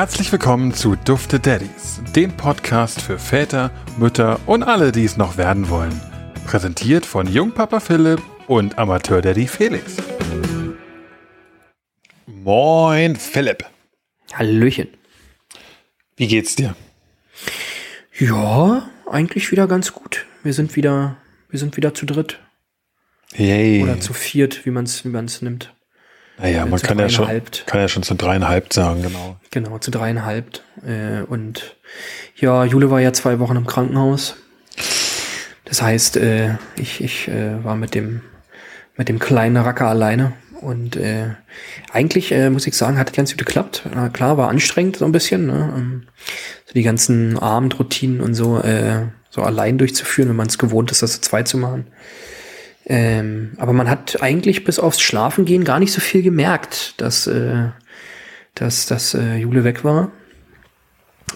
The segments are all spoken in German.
Herzlich willkommen zu Dufte Daddies, dem Podcast für Väter, Mütter und alle, die es noch werden wollen. Präsentiert von Jungpapa Philipp und Amateur-Daddy Felix. Moin, Philipp. Hallöchen. Wie geht's dir? Ja, eigentlich wieder ganz gut. Wir sind wieder, wir sind wieder zu dritt. Yay. Oder zu viert, wie man es wie man's nimmt. Naja, äh, man kann ja, schon, kann ja schon zu dreieinhalb sagen, genau. Genau, zu dreieinhalb. Äh, und ja, Jule war ja zwei Wochen im Krankenhaus. Das heißt, äh, ich, ich äh, war mit dem, mit dem kleinen Racker alleine. Und äh, eigentlich, äh, muss ich sagen, hat ganz gut geklappt. Na klar, war anstrengend so ein bisschen. Ne? Ähm, So die ganzen Abendroutinen und so, äh, so allein durchzuführen, wenn man es gewohnt ist, das zu zweit zu machen. Ähm, aber man hat eigentlich bis aufs Schlafengehen gar nicht so viel gemerkt, dass, äh, dass, dass äh, Jule weg war.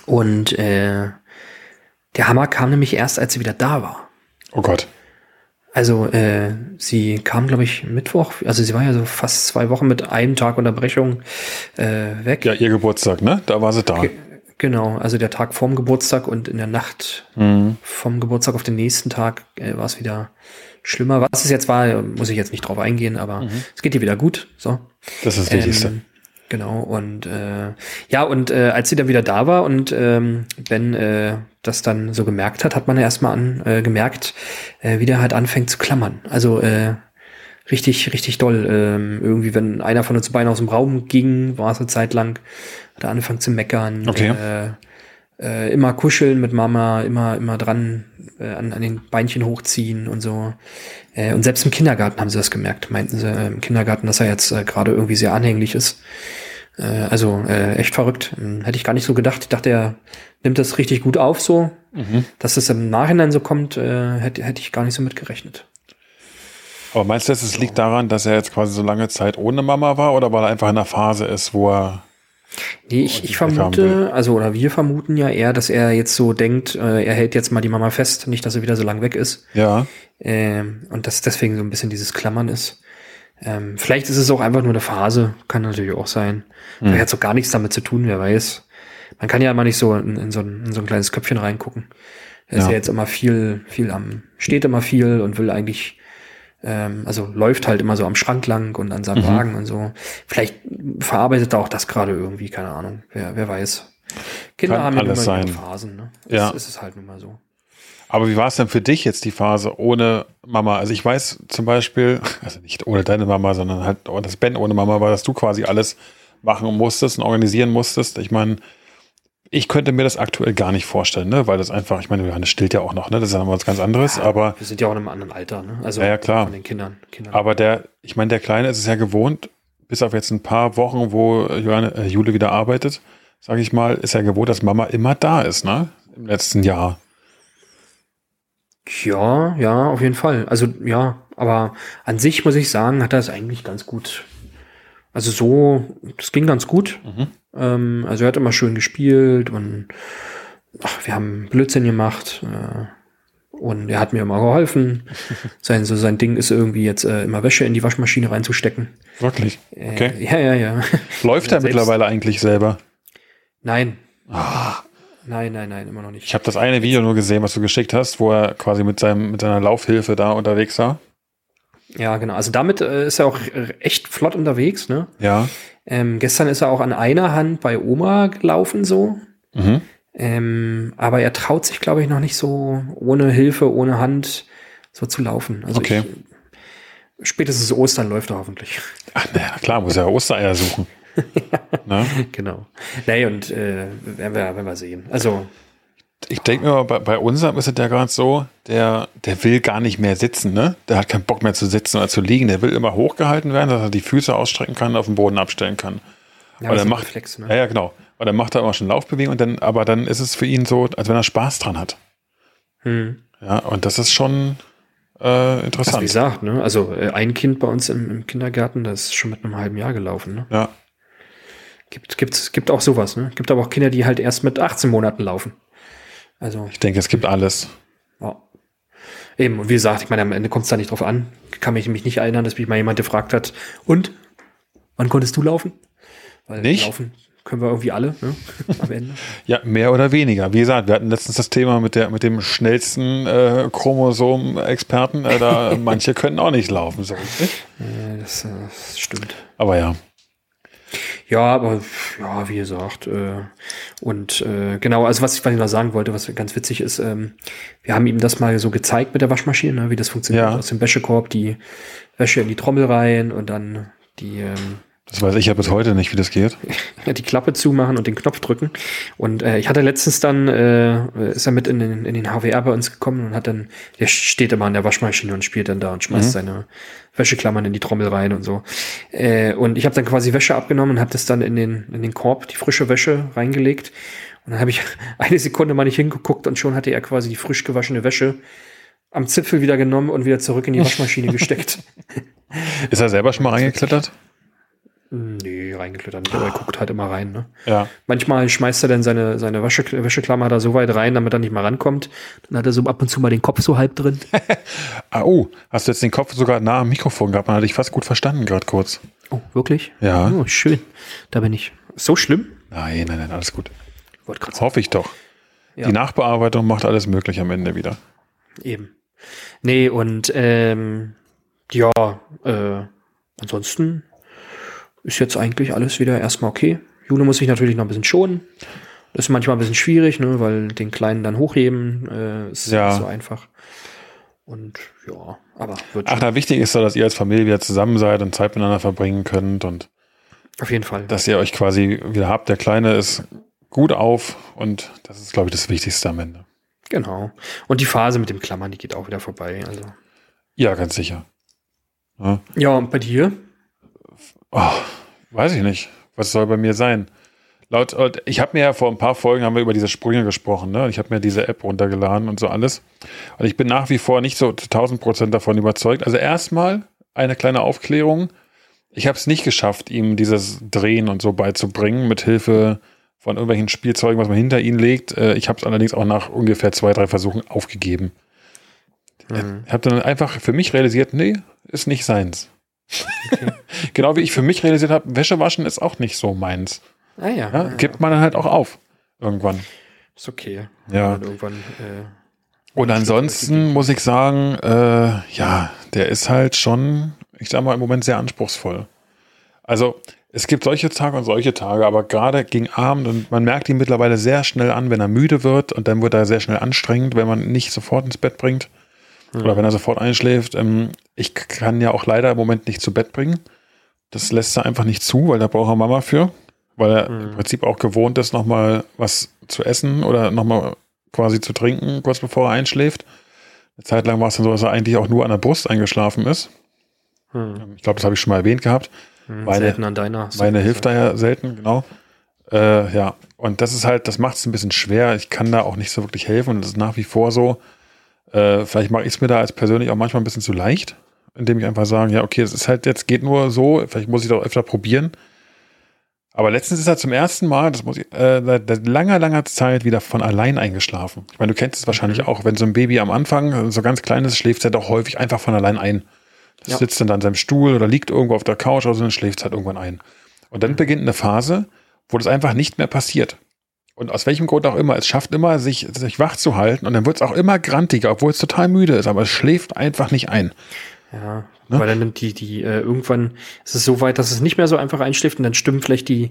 Und äh, der Hammer kam nämlich erst, als sie wieder da war. Oh Gott. Also äh, sie kam, glaube ich, Mittwoch, also sie war ja so fast zwei Wochen mit einem Tag Unterbrechung äh, weg. Ja, ihr Geburtstag, ne? Da war sie da. Ge- Genau, also der Tag vorm Geburtstag und in der Nacht Mhm. vom Geburtstag auf den nächsten Tag äh, war es wieder schlimmer. Was es jetzt war, muss ich jetzt nicht drauf eingehen, aber es geht ihr wieder gut. So. Das ist das Wichtigste. Ähm, genau, und äh, ja, und äh, als sie dann wieder da war und ähm, Ben äh, das dann so gemerkt hat, hat man erstmal an, äh, gemerkt, äh, wie der halt anfängt zu klammern. Also äh, richtig, richtig doll. Ähm, irgendwie, wenn einer von uns beiden aus dem Raum ging, war es eine Zeit lang, hat er angefangen zu meckern. Okay. Äh, äh, immer kuscheln mit Mama, immer, immer dran äh, an, an den Beinchen hochziehen und so. Äh, und selbst im Kindergarten haben sie das gemerkt, meinten sie äh, im Kindergarten, dass er jetzt äh, gerade irgendwie sehr anhänglich ist. Äh, also äh, echt verrückt. Hm, Hätte ich gar nicht so gedacht. Ich dachte, er nimmt das richtig gut auf so. Mhm. Dass es im Nachhinein so kommt, äh, hätte, hätte ich gar nicht so mit gerechnet. Aber meinst du, es liegt daran, dass er jetzt quasi so lange Zeit ohne Mama war oder weil er einfach in einer Phase ist, wo er. Nee, ich, Und ich vermute, also oder wir vermuten ja eher, dass er jetzt so denkt, äh, er hält jetzt mal die Mama fest, nicht, dass er wieder so lang weg ist. Ja. Ähm, und dass deswegen so ein bisschen dieses Klammern ist. Ähm, vielleicht ist es auch einfach nur eine Phase, kann natürlich auch sein. Vielleicht hat es auch gar nichts damit zu tun, wer weiß. Man kann ja mal nicht so in, in, so, ein, in so ein kleines Köpfchen reingucken. Er ist Ja. ja jetzt immer viel, viel am, steht immer viel und will eigentlich, ähm, also läuft halt immer so am Schrank lang und an seinem Mhm. Wagen und so. Vielleicht verarbeitet er auch das gerade irgendwie, keine Ahnung. Wer, wer weiß. Kinder Kann haben ja alles immer sein. Phasen, ne? Ja. Das ist es halt nun mal so. Aber wie war es denn für dich jetzt die Phase ohne Mama? Also ich weiß zum Beispiel, also nicht ohne deine Mama, sondern halt, dass Ben ohne Mama war, dass du quasi alles machen musstest und organisieren musstest. Ich meine, ich könnte mir das aktuell gar nicht vorstellen, ne? weil das einfach, ich meine, Johannes stillt ja auch noch, ne? das ist ja noch was ganz anderes, aber, Wir sind ja auch in einem anderen Alter, ne? Also Ja, ja, klar. von den Kindern. Kindern. aber der, ich meine, der Kleine ist es ja gewohnt, bis auf jetzt ein paar Wochen, wo Johanne, äh, Jule wieder arbeitet, sage ich mal, ist er gewohnt, dass Mama immer da ist, ne? Im letzten Jahr. Ja, ja, auf jeden Fall. Also ja, aber an sich muss ich sagen, hat er es eigentlich ganz gut. Also so, das ging ganz gut. Mhm. Ähm, also er hat immer schön gespielt und ach, wir haben Blödsinn gemacht. Äh, und er hat mir immer geholfen. Sein, so sein Ding ist irgendwie jetzt äh, immer Wäsche in die Waschmaschine reinzustecken. Wirklich. Äh, Okay. Ja, ja, ja. Läuft er selbst- mittlerweile eigentlich selber? Nein. Nein, nein, nein, immer noch nicht. Ich habe das eine Video nur gesehen, was du geschickt hast, wo er quasi mit, seinem, mit seiner Laufhilfe da unterwegs war. Ja, genau. Also damit äh, ist er auch echt flott unterwegs, ne? Ja. Ähm, gestern ist er auch an einer Hand bei Oma gelaufen, so. Mhm. Ähm, aber er traut sich, glaube ich, noch nicht so ohne Hilfe, ohne Hand so zu laufen. Also Okay. ich, spätestens Ostern läuft er hoffentlich. Ach, na klar, muss er Ostereier suchen. ne? genau. Nee, und äh, werden, wir, werden wir sehen. Also, Ich denke mir, bei, bei unserem ist es ja gerade so, der, der will gar nicht mehr sitzen, ne? Der hat keinen Bock mehr zu sitzen oder zu liegen. Der will immer hochgehalten werden, dass er die Füße ausstrecken kann, auf den Boden abstellen kann. ja, er ein macht, Reflex, ja, ne? ja, genau. Aber dann macht er immer schon Laufbewegung und dann, aber dann ist es für ihn so, als wenn er Spaß dran hat. Hm. Ja, und das ist schon äh, Also, wie interessant. gesagt, ne? Also äh, ein Kind bei uns im, im Kindergarten, das ist schon mit einem halben Jahr gelaufen, ne? Ja, Gibt, gibt, gibt auch sowas, ne? Gibt aber auch Kinder, die halt erst mit 18 Monaten laufen. Also, ich denke, es gibt alles. ja. Eben, und wie gesagt, ich meine, am Ende kommt es da nicht drauf an. Kann mich nämlich nicht erinnern, dass mich mal jemand gefragt hat, und? Wann konntest du laufen? Weil Nicht? Laufen, können wir irgendwie alle, ne? Am Ende. Ja, mehr oder weniger. Wie gesagt, wir hatten letztens das Thema mit, der, mit dem schnellsten äh, Chromosom-Experten. Äh, da, manche können auch nicht laufen, so richtig. Äh, das, das stimmt. Aber ja. Ja, aber ja, wie gesagt, äh, und äh, genau, also was ich, was ich noch sagen wollte, was ganz witzig ist, ähm, wir haben ihm das mal so gezeigt mit der Waschmaschine, ne, wie das funktioniert. Ja. Aus dem Wäschekorb die Wäsche in die Trommel rein und dann die ähm, Das weiß ich ja bis heute nicht, wie das geht. die Klappe zumachen und den Knopf drücken. Und äh, ich hatte letztens dann, äh, ist er mit in den, in den HWR bei uns gekommen und hat dann, der steht immer an der Waschmaschine und spielt dann da und schmeißt Mhm. seine Wäscheklammern in die Trommel rein und so. Äh, und ich habe dann quasi Wäsche abgenommen und habe das dann in den, in den Korb, die frische Wäsche reingelegt. Und dann habe ich eine Sekunde mal nicht hingeguckt und schon hatte er quasi die frisch gewaschene Wäsche am Zipfel wieder genommen und wieder zurück in die Waschmaschine gesteckt. Ist er selber schon mal reingeklettert? Nee, reingeklettert nicht, aber er guckt halt immer rein, ne? Ja. Manchmal schmeißt er dann seine, seine Wäsche, Wäscheklammer da so weit rein, damit er nicht mal rankommt. Dann hat er so ab und zu mal den Kopf so halb drin. Ah, oh, hast du jetzt den Kopf sogar nah am Mikrofon gehabt? Man hat dich fast gut verstanden, gerade kurz. Oh, wirklich? Ja. Oh, schön. Da bin ich. So schlimm? Nein, nein, nein, alles gut. Ich. Hoffe ich doch. Ja. Die Nachbearbeitung macht alles möglich am Ende wieder. Eben. Nee, und ähm, ja, äh, ansonsten ist jetzt eigentlich alles wieder erstmal okay. Jule muss sich natürlich noch ein bisschen schonen. Das ist manchmal ein bisschen schwierig, ne, weil den Kleinen dann hochheben äh, ist Ja. nicht so einfach. Und ja, aber wird Ach, na, wichtig ist doch, dass ihr als Familie wieder zusammen seid und Zeit miteinander verbringen könnt und auf jeden Fall. dass ihr euch quasi wieder habt. Der Kleine ist gut auf und das ist, glaube ich, das Wichtigste am Ende. Genau. Und die Phase mit dem Klammern, die geht auch wieder vorbei. Also. Ja, ganz sicher. Ja. Ja, und bei dir? Oh, weiß ich nicht. Was soll bei mir sein? Laut, laut- ich habe mir ja vor ein paar Folgen haben wir über diese Sprünge gesprochen. Ne? Ich habe mir diese App runtergeladen und so alles. Und ich bin nach wie vor nicht so zu 1000 Prozent davon überzeugt. Also erstmal eine kleine Aufklärung. Ich habe es nicht geschafft, ihm dieses Drehen und so beizubringen, mit Hilfe von irgendwelchen Spielzeugen, was man hinter ihn legt. Äh, Ich habe es allerdings auch nach ungefähr zwei, drei Versuchen aufgegeben. Ich habe dann einfach für mich realisiert, nee, ist nicht seins. Genau wie ich für mich realisiert habe, Wäsche waschen ist auch nicht so meins. Ah ja. Ja, gibt man dann halt auch auf. Irgendwann. Ist okay. Ja. Und irgendwann, äh, Und ansonsten muss ich sagen, äh, ja, der ist halt schon, ich sag mal, im Moment sehr anspruchsvoll. Also, es gibt solche Tage und solche Tage, aber gerade gegen Abend und man merkt ihn mittlerweile sehr schnell an, wenn er müde wird und dann wird er sehr schnell anstrengend, wenn man ihn nicht sofort ins Bett bringt oder wenn er sofort einschläft. Ähm, ich kann ja auch leider im Moment nicht zu Bett bringen. Das lässt er einfach nicht zu, weil da braucht er Mama für, weil er im Prinzip auch gewohnt ist, nochmal was zu essen oder nochmal quasi zu trinken, kurz bevor er einschläft. Eine Zeit lang war es dann so, dass er eigentlich auch nur an der Brust eingeschlafen ist. hm, Ich glaube, das habe ich schon mal erwähnt gehabt. hm, Meine- selten an deiner. Meine hilft da ja selten, genau. Äh, ja, und das ist halt, das macht es ein bisschen schwer. Ich kann da auch nicht so wirklich helfen und das ist nach wie vor so. Äh, vielleicht mache ich es mir da als persönlich auch manchmal ein bisschen zu leicht, indem ich einfach sage, ja, okay, es ist halt jetzt geht nur so, vielleicht muss ich doch öfter probieren. Aber letztens ist er zum ersten Mal, das muss ich, äh, seit seit langer, langer Zeit wieder von allein eingeschlafen. Ich meine, du kennst es wahrscheinlich auch, wenn so ein Baby am Anfang so ganz klein ist, schläft es ja doch häufig einfach von allein ein. Das Ja. sitzt dann da an seinem Stuhl oder liegt irgendwo auf der Couch oder so, dann schläft es halt irgendwann ein. Und dann beginnt eine Phase, wo das einfach nicht mehr passiert. Und aus welchem Grund auch immer, es schafft immer, sich, sich wach zu halten und dann wird es auch immer grantiger, obwohl es total müde ist, aber es schläft einfach nicht ein. Ja, Ne? weil dann nimmt die, die, äh, irgendwann ist es so weit, dass es nicht mehr so einfach einschläft und dann stimmen vielleicht die,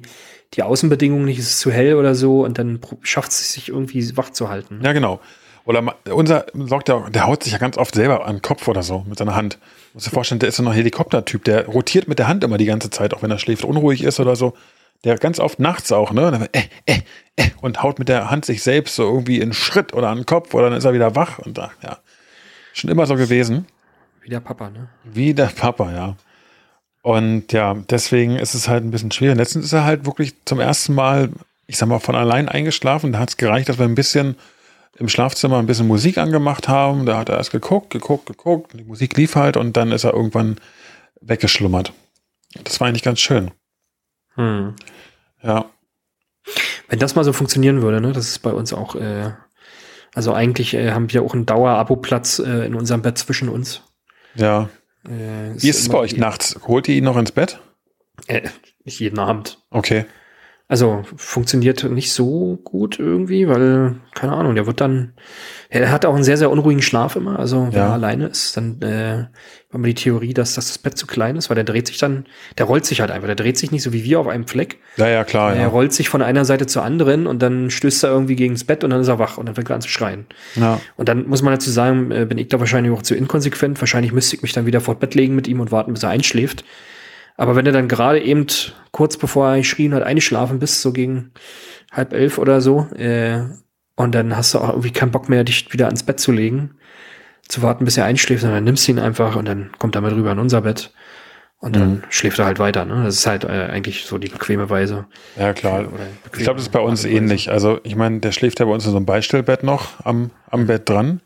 die Außenbedingungen nicht, es ist zu hell oder so und dann schafft es sich irgendwie wach zu halten. Ja, genau. Oder unser sorgt ja, der haut sich ja ganz oft selber an den Kopf oder so mit seiner Hand. Du musst dir vorstellen, der ist so ein Helikoptertyp, der rotiert mit der Hand immer die ganze Zeit, auch wenn er schläft, unruhig ist oder so. Der ganz oft nachts auch, ne? Und, dann, äh, äh, äh, und haut mit der Hand sich selbst so irgendwie in Schritt oder an den Kopf oder dann ist er wieder wach und ach, ja. Schon immer so gewesen. Wie der Papa, ne? Wie der Papa, ja. Und ja, deswegen ist es halt ein bisschen schwierig. Letztens ist er halt wirklich zum ersten Mal, ich sag mal, von allein eingeschlafen. Da hat es gereicht, dass wir ein bisschen im Schlafzimmer ein bisschen Musik angemacht haben. Da hat er erst geguckt, geguckt, geguckt. Die Musik lief halt und dann ist er irgendwann weggeschlummert. Das war eigentlich ganz schön. Hm. Ja. Wenn das mal so funktionieren würde, ne, das ist bei uns auch, äh, also eigentlich äh, haben wir auch einen Dauer-Abo-Platz äh, in unserem Bett zwischen uns. Ja. Äh, Wie ist es bei euch nachts? Holt ihr ihn noch ins Bett? Äh, nicht jeden Abend. Okay. Also funktioniert nicht so gut irgendwie, weil, keine Ahnung, der wird dann, er hat auch einen sehr, sehr unruhigen Schlaf immer. Also wenn Ja. er alleine ist, dann äh, haben wir die Theorie, dass, dass das Bett zu klein ist, weil der dreht sich dann, der rollt sich halt einfach, der dreht sich nicht so wie wir auf einem Fleck. Ja, ja, klar, Er ja. rollt sich von einer Seite zur anderen und dann stößt er irgendwie gegen das Bett und dann ist er wach und dann fängt er an zu schreien. ja. Und dann muss man dazu sagen, äh, bin ich da wahrscheinlich auch zu inkonsequent. Wahrscheinlich müsste ich mich dann wieder vor Bett legen mit ihm und warten, bis er einschläft. Aber wenn du dann gerade eben kurz bevor er geschrien hat, eingeschlafen bist, so gegen halb elf oder so, äh, und dann hast du auch irgendwie keinen Bock mehr, dich wieder ans Bett zu legen, zu warten, bis er einschläft, sondern dann nimmst du ihn einfach und dann kommt er mit rüber in unser Bett. Und dann schläft er halt weiter. Ne? Das ist halt äh, eigentlich so die bequeme Weise. Ja, klar. Ich glaube, das ist bei uns ähnlich. Also, ich meine, der schläft ja bei uns in so einem Beistellbett noch am, am Bett dran.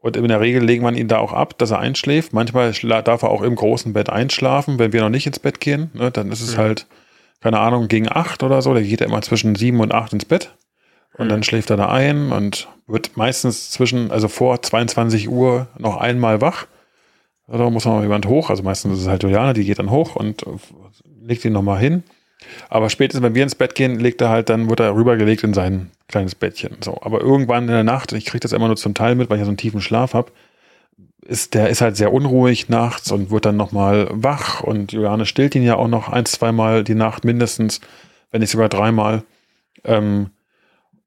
Und in der Regel legen wir ihn da auch ab, dass er einschläft. Manchmal darf er auch im großen Bett einschlafen, wenn wir noch nicht ins Bett gehen. Ne, dann ist es halt, keine Ahnung, gegen acht oder so. Der geht ja immer zwischen sieben und acht ins Bett. Und dann schläft er da ein und wird meistens zwischen, also vor 22 Uhr noch einmal wach. Da muss noch jemand hoch. Also meistens ist es halt Juliane, die geht dann hoch und legt ihn nochmal hin. Aber spätestens, wenn wir ins Bett gehen, legt er halt, dann wird er rübergelegt in sein kleines Bettchen. So. Aber irgendwann in der Nacht, ich kriege das immer nur zum Teil mit, weil ich ja so einen tiefen Schlaf habe, ist, der ist halt sehr unruhig nachts und wird dann nochmal wach. Und Juliane stillt ihn ja auch noch ein, zweimal die Nacht mindestens, wenn nicht sogar dreimal. Ähm,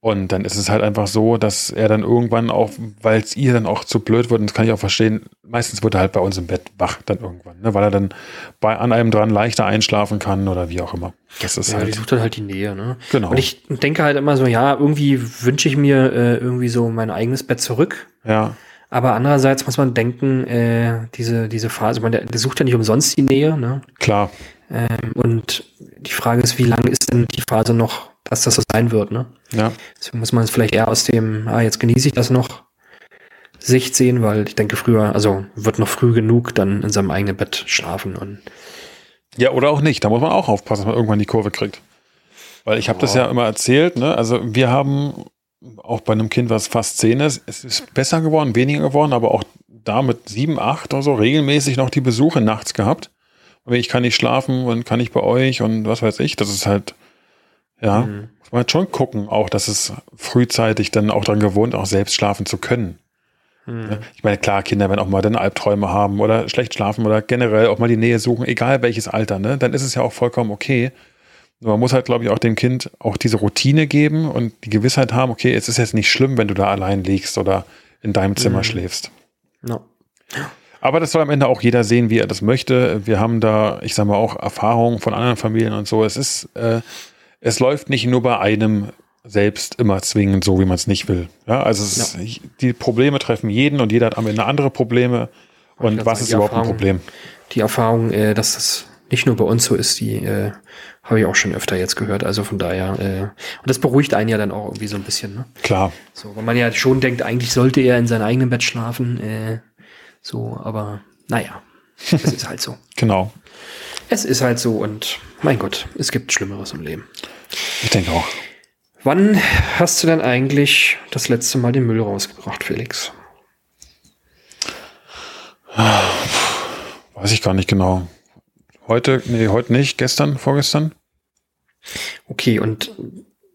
und dann ist es halt einfach so, dass er dann irgendwann auch, weil es ihr dann auch zu blöd wird, und das kann ich auch verstehen, meistens wird er halt bei uns im Bett wach dann irgendwann, ne? weil er dann bei, an einem dran leichter einschlafen kann oder wie auch immer. Das ist Ja, die halt, sucht dann halt die Nähe, ne? Genau. Und ich denke halt immer so, ja, irgendwie wünsche ich mir äh, irgendwie so mein eigenes Bett zurück. ja, Aber andererseits muss man denken, äh, diese, diese Phase, man, der, der sucht ja nicht umsonst die Nähe, ne? klar. Ähm, und die Frage ist, wie lange ist denn die Phase noch, dass das so sein wird, ne? Ja, Deswegen muss man es vielleicht eher aus dem, ah, jetzt genieße ich das noch, Sicht sehen, weil ich denke früher, also wird noch früh genug dann in seinem eigenen Bett schlafen und Ja, oder auch nicht. Da muss man auch aufpassen, dass man irgendwann die Kurve kriegt. Weil ich habe das ja immer erzählt, ne? Also wir haben auch bei einem Kind, was fast zehn ist, es ist besser geworden, weniger geworden, aber auch da mit sieben, acht oder so regelmäßig noch die Besuche nachts gehabt. Ich kann nicht schlafen und kann nicht bei euch und was weiß ich. Das ist halt, ja, muss man halt schon gucken, auch, dass es frühzeitig dann auch daran gewohnt, auch selbst schlafen zu können. Ja, Ich meine, klar, Kinder werden auch mal dann Albträume haben oder schlecht schlafen oder generell auch mal die Nähe suchen, egal welches Alter, ne? Dann ist es ja auch vollkommen okay. Man muss halt, glaube ich, auch dem Kind auch diese Routine geben und die Gewissheit haben, okay, es ist jetzt nicht schlimm, wenn du da allein liegst oder in deinem Zimmer schläfst. no. Aber das soll am Ende auch jeder sehen, wie er das möchte. Wir haben da, ich sag mal, auch Erfahrungen von anderen Familien und so. Es ist, äh, es läuft nicht nur bei einem selbst immer zwingend so, wie man es nicht will. Ja, also ist, die Probleme treffen jeden und jeder hat am Ende andere Probleme. Und Ja, was die ist überhaupt ein Problem? die Erfahrung, äh, dass das nicht nur bei uns so ist, die äh, habe ich auch schon öfter jetzt gehört. Also von daher, äh, und das beruhigt einen ja dann auch irgendwie so ein bisschen, ne? Klar. So, weil man ja schon denkt, eigentlich sollte er in seinem eigenen Bett schlafen. Äh, so, aber naja, es ist halt so. Genau. Es ist halt so und mein Gott, es gibt Schlimmeres im Leben. Ich denke auch. Wann hast du denn eigentlich das letzte Mal den Müll rausgebracht, Felix? Weiß ich gar nicht genau. Heute, nee, heute nicht, gestern, vorgestern? Okay, und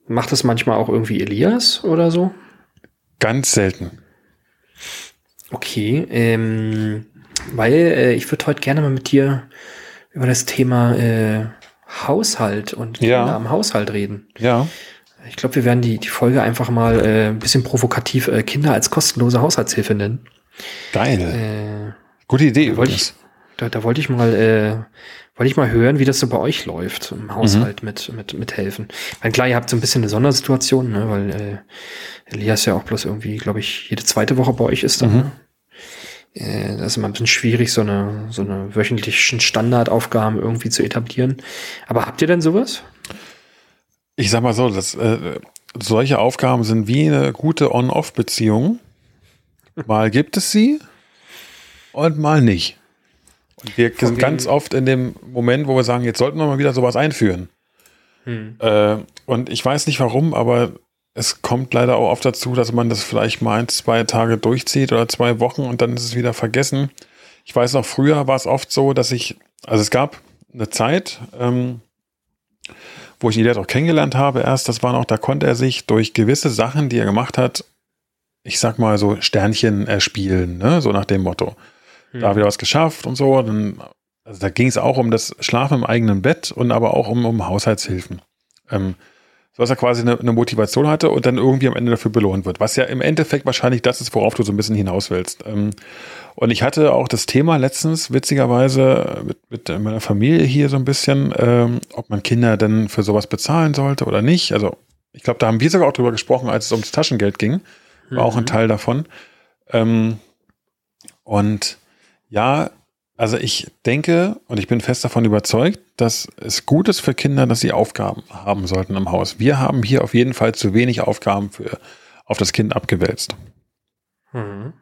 macht es manchmal auch irgendwie Elias oder so? Ganz selten. Okay, ähm, weil äh, ich würde heute gerne mal mit dir über das Thema äh, Haushalt und Ja. Kinder am Haushalt reden. Ja. Ich glaube, wir werden die, die Folge einfach mal äh, ein bisschen provokativ äh, Kinder als kostenlose Haushaltshilfe nennen. Geil. Äh, Gute Idee. wollte ich, da, da wollte ich mal, äh, wollte ich mal hören, wie das so bei euch läuft im Haushalt mit, mit, mit helfen. Weil klar, ihr habt so ein bisschen eine Sondersituation, ne, weil äh, Elias ja auch bloß irgendwie, glaube ich, jede zweite Woche bei euch ist dann. Ne? Äh, das ist immer ein bisschen schwierig, so eine, so eine wöchentlichen Standardaufgaben irgendwie zu etablieren. Aber habt ihr denn sowas? Ich sag mal so, das, äh, solche Aufgaben sind wie eine gute On-Off-Beziehung. Mal gibt es sie und mal nicht. Und wir Von sind ganz oft in dem Moment, wo wir sagen, jetzt sollten wir mal wieder sowas einführen. Äh, und ich weiß nicht warum, aber es kommt leider auch oft dazu, dass man das vielleicht mal ein, zwei Tage durchzieht oder zwei Wochen und dann ist es wieder vergessen. Ich weiß noch, früher war es oft so, dass ich, also es gab eine Zeit, ähm, wo ich Elias auch kennengelernt habe erst, das war noch, da konnte er sich durch gewisse Sachen, die er gemacht hat, ich sag mal so Sternchen erspielen, ne? so nach dem Motto. Hm. Da wieder was geschafft und so. Dann, also da ging es auch um das Schlafen im eigenen Bett und aber auch um, um Haushaltshilfen. Ähm, dass er quasi eine, eine, Motivation hatte und dann irgendwie am Ende dafür belohnt wird. Was ja im Endeffekt wahrscheinlich das ist, worauf du so ein bisschen hinaus willst. Ähm, und ich hatte auch das Thema letztens, witzigerweise, mit, mit meiner Familie hier so ein bisschen, ähm, ob man Kinder denn für sowas bezahlen sollte oder nicht. Also ich glaube, da haben wir sogar auch drüber gesprochen, als es ums Taschengeld ging. War mhm. auch ein mhm. Teil davon. Ähm, und ja, also ich denke und ich bin fest davon überzeugt, dass es gut ist für Kinder, dass sie Aufgaben haben sollten im Haus. Wir haben hier auf jeden Fall zu wenig Aufgaben für, auf das Kind abgewälzt. Mhm.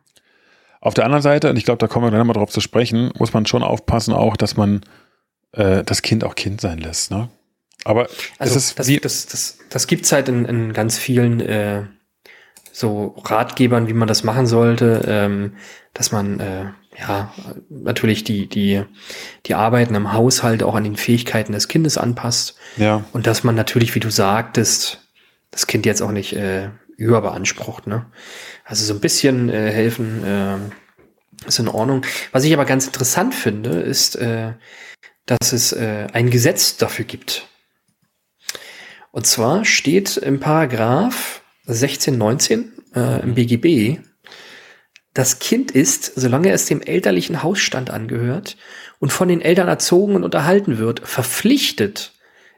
Auf der anderen Seite, und ich glaube, da kommen wir dann mal drauf zu sprechen, muss man schon aufpassen auch, dass man äh, das Kind auch Kind sein lässt. Ne? Aber also das, das, das, das, das gibt es halt in, in ganz vielen äh, so Ratgebern, wie man das machen sollte, ähm, dass man äh, ja, natürlich die, die, die Arbeiten im Haushalt auch an den Fähigkeiten des Kindes anpasst. Ja. Und dass man natürlich, wie du sagtest, das Kind jetzt auch nicht äh, überbeansprucht. Ne? Also so ein bisschen äh, helfen äh, ist in Ordnung. Was ich aber ganz interessant finde, ist, äh, dass es äh, ein Gesetz dafür gibt. Und zwar steht im Paragraph 1619 äh, im BGB, das Kind ist, solange es dem elterlichen Hausstand angehört und von den Eltern erzogen und unterhalten wird, verpflichtet,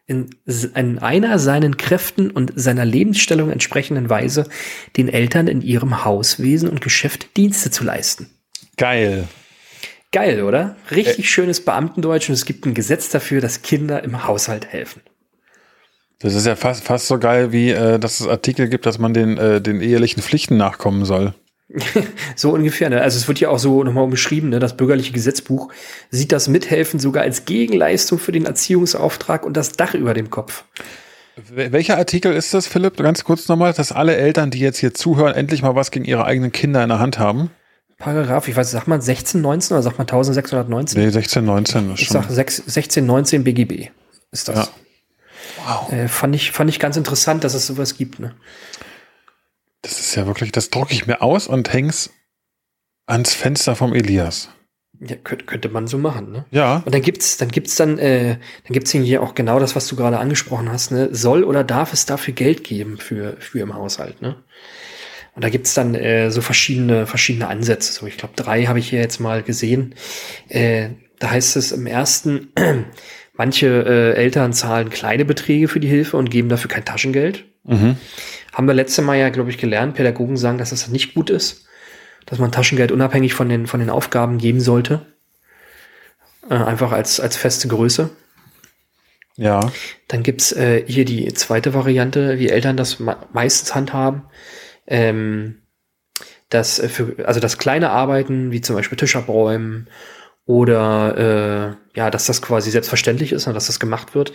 in, in einer seinen Kräften und seiner Lebensstellung entsprechenden Weise den Eltern in ihrem Hauswesen und Geschäft Dienste zu leisten. Geil. Geil, oder? Richtig äh. schönes Beamtendeutsch und es gibt ein Gesetz dafür, dass Kinder im Haushalt helfen. Das ist ja fast, fast so geil, wie äh, dass es Artikel gibt, dass man den, äh, den ehelichen Pflichten nachkommen soll. so ungefähr. Ne? Also es wird ja auch so nochmal umschrieben, ne? das bürgerliche Gesetzbuch sieht das Mithelfen sogar als Gegenleistung für den Erziehungsauftrag und das Dach über dem Kopf. Welcher Artikel ist das, Philipp? Ganz kurz nochmal, dass alle Eltern, die jetzt hier zuhören, endlich mal was gegen ihre eigenen Kinder in der Hand haben. Paragraph, ich weiß, sagt man 1619 oder sagt man 1619? Nee, 1619 ist schon. Ich sag 1619 BGB ist das. Ja. Wow. Äh, fand, ich, fand ich ganz interessant, dass es sowas gibt. Ne? Das ist ja wirklich, das drucke ich mir aus und häng's ans Fenster vom Elias. Ja, könnte, könnte man so machen, ne? Ja. Und dann gibt's, dann gibt's dann, äh, dann gibt's hier auch genau das, was du gerade angesprochen hast, ne? Soll oder darf es dafür Geld geben für, für im Haushalt, ne? Und da gibt's dann äh, so verschiedene, verschiedene Ansätze. So, ich glaube, drei habe ich hier jetzt mal gesehen. Äh, da heißt es im ersten, manche äh, Eltern zahlen kleine Beträge für die Hilfe und geben dafür kein Taschengeld. Mhm. Haben wir letzte Mal ja, glaube ich, gelernt. Pädagogen sagen, dass das nicht gut ist, dass man Taschengeld unabhängig von den, von den Aufgaben geben sollte. Äh, einfach als, als feste Größe. Ja. Dann gibt's äh, hier die zweite Variante, wie Eltern das meistens handhaben. Ähm, dass äh, für, also das kleine Arbeiten, wie zum Beispiel Tisch abräumen oder äh, ja, dass das quasi selbstverständlich ist und dass das gemacht wird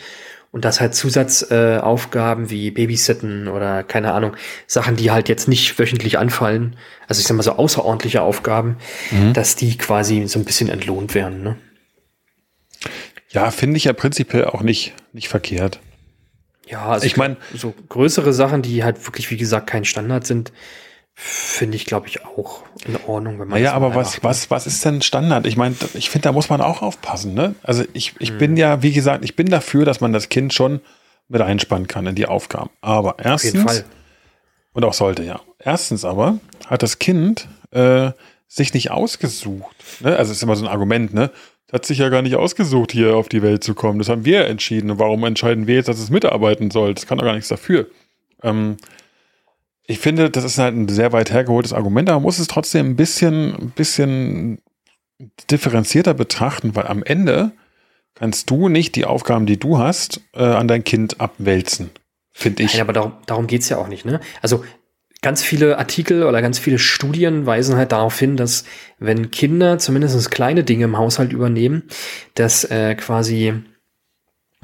und dass halt Zusatzaufgaben äh, wie Babysitten oder keine Ahnung, Sachen, die halt jetzt nicht wöchentlich anfallen, also ich sag mal so außerordentliche Aufgaben, mhm. dass die quasi so ein bisschen entlohnt werden. Ne? Ja, finde ich ja prinzipiell auch nicht, nicht verkehrt. Ja, also ich meine, so größere Sachen, die halt wirklich, wie gesagt, kein Standard sind, Finde ich, glaube ich, auch in Ordnung, wenn man. Ja, aber was, macht. was, was ist denn Standard? Ich meine, ich finde, da muss man auch aufpassen, ne? Also ich, ich hm. bin ja, wie gesagt, ich bin dafür, dass man das Kind schon mit einspannen kann in die Aufgaben. Aber erstens. Auf jeden Fall. Und auch sollte, ja. Erstens aber hat das Kind äh, sich nicht ausgesucht. Ne? Also ist immer so ein Argument, ne? Das hat sich ja gar nicht ausgesucht, hier auf die Welt zu kommen. Das haben wir entschieden. Und warum entscheiden wir jetzt, dass es mitarbeiten soll? Das kann doch gar nichts dafür. Ähm, ich finde, das ist halt ein sehr weit hergeholtes Argument, aber man muss es trotzdem ein bisschen, ein bisschen differenzierter betrachten, weil am Ende kannst du nicht die Aufgaben, die du hast, äh, an dein Kind abwälzen, finde ich. Nein, aber darum, darum geht es ja auch nicht. Ne? Also ganz viele Artikel oder ganz viele Studien weisen halt darauf hin, dass wenn Kinder zumindest kleine Dinge im Haushalt übernehmen, dass äh, quasi